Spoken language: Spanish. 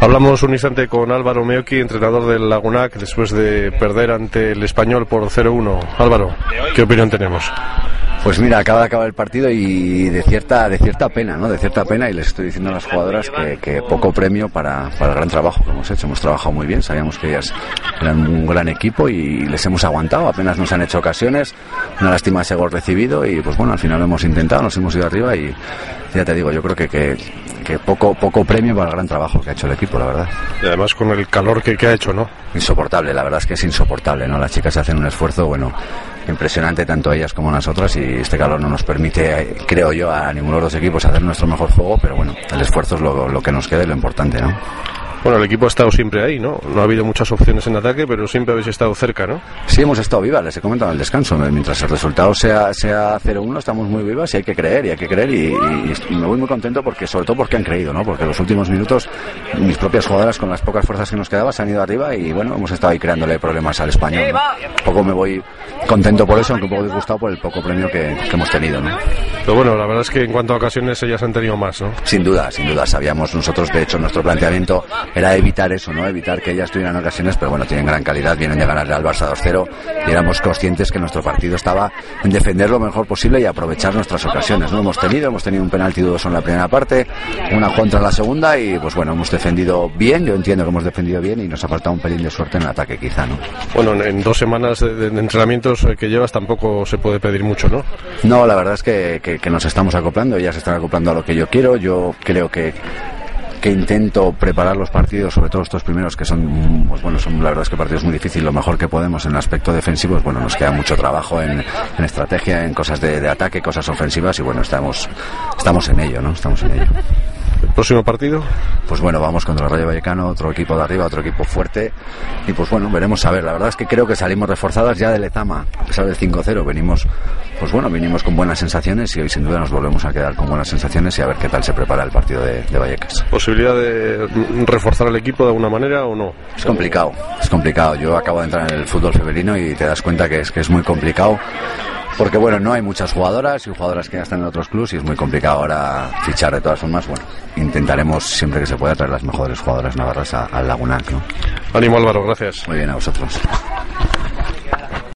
Hablamos un instante con Álvaro Meoki, entrenador del Lagunac, después de perder ante el español por 0-1. Álvaro, ¿qué opinión tenemos? Pues mira, acaba de acabar el partido y de cierta, de cierta pena, ¿no? De cierta pena y les estoy diciendo a las jugadoras que, poco premio para, para, el gran trabajo que hemos hecho. Hemos trabajado muy bien, sabíamos que ellas eran un gran equipo y les hemos aguantado, apenas nos han hecho ocasiones, una lástima ese gol recibido y pues bueno, al final lo hemos intentado, nos hemos ido arriba y ya te digo, yo creo que, que, que poco, poco premio para el gran trabajo que ha hecho el equipo, la verdad. Y además con el calor que, que ha hecho, ¿no? Insoportable, la verdad es que es insoportable, ¿no? Las chicas hacen un esfuerzo, bueno, impresionante tanto ellas como nosotras y este calor no nos permite, creo yo, a ninguno de los equipos hacer nuestro mejor juego, pero bueno, el esfuerzo es lo, lo que nos queda y lo importante, ¿no? Bueno, el equipo ha estado siempre ahí, ¿no? No ha habido muchas opciones en ataque, pero siempre habéis estado cerca, ¿no? Sí, hemos estado vivas, les he comentado en el descanso. Mientras el resultado sea, sea 0-1, estamos muy vivas y hay que creer, y hay que creer. Y, me voy muy contento porque, sobre todo porque han creído, ¿no? Porque los últimos minutos mis propias jugadoras, con las pocas fuerzas que nos quedaban, se han ido arriba y, bueno, hemos estado ahí creándole problemas al español. Un poco me voy contento por eso, aunque un poco disgustado por el poco premio que, que hemos tenido, ¿no? Pero bueno, la verdad es que en cuanto a ocasiones ellas han tenido más, ¿no? Sin duda, sin duda. Sabíamos nosotros, de hecho, nuestro planteamiento era evitar eso ¿no? Evitar que ellas tuvieran ocasiones, pero bueno, tienen gran calidad, vienen de ganarle al Barça 2-0 y éramos conscientes que nuestro partido estaba en defender lo mejor posible y aprovechar nuestras ocasiones, ¿no? Hemos tenido, hemos tenido un penalti dudoso en la primera parte, una contra en la segunda y pues bueno, hemos defendido bien, yo entiendo que hemos defendido bien y nos ha faltado un pelín de suerte en el ataque quizá, ¿no? Bueno, en dos semanas de entrenamientos que llevas tampoco se puede pedir mucho, ¿no? No, la verdad es que, que, que nos estamos acoplando, ellas se están acoplando a lo que yo quiero, yo creo que que intento preparar los partidos, sobre todo estos primeros que son, pues bueno, son la verdad es que partidos muy difíciles, lo mejor que podemos en el aspecto defensivo, pues bueno, nos queda mucho trabajo en, en estrategia, en cosas de, de, ataque, cosas ofensivas y bueno, estamos, estamos en ello, ¿no? Estamos en ello. ¿El próximo partido? Pues bueno, vamos contra el Rayo Vallecano, otro equipo de arriba, otro equipo fuerte. Y pues bueno, veremos a ver. La verdad es que creo que salimos reforzadas ya del Etama, a pesar del 5-0. Venimos, pues bueno, venimos con buenas sensaciones y hoy sin duda nos volvemos a quedar con buenas sensaciones y a ver qué tal se prepara el partido de, de Vallecas. ¿Posibilidad de reforzar el equipo de alguna manera o no? Es complicado, es complicado. Yo acabo de entrar en el fútbol femenino y te das cuenta que es, que es muy complicado porque bueno, no hay muchas jugadoras y jugadoras que ya están en otros clubes y es muy complicado ahora fichar de todas formas. Bueno, intentaremos siempre que se pueda traer las mejores jugadoras navarras al Laguna. ¿no? Ánimo Álvaro, gracias. Muy bien, a vosotros.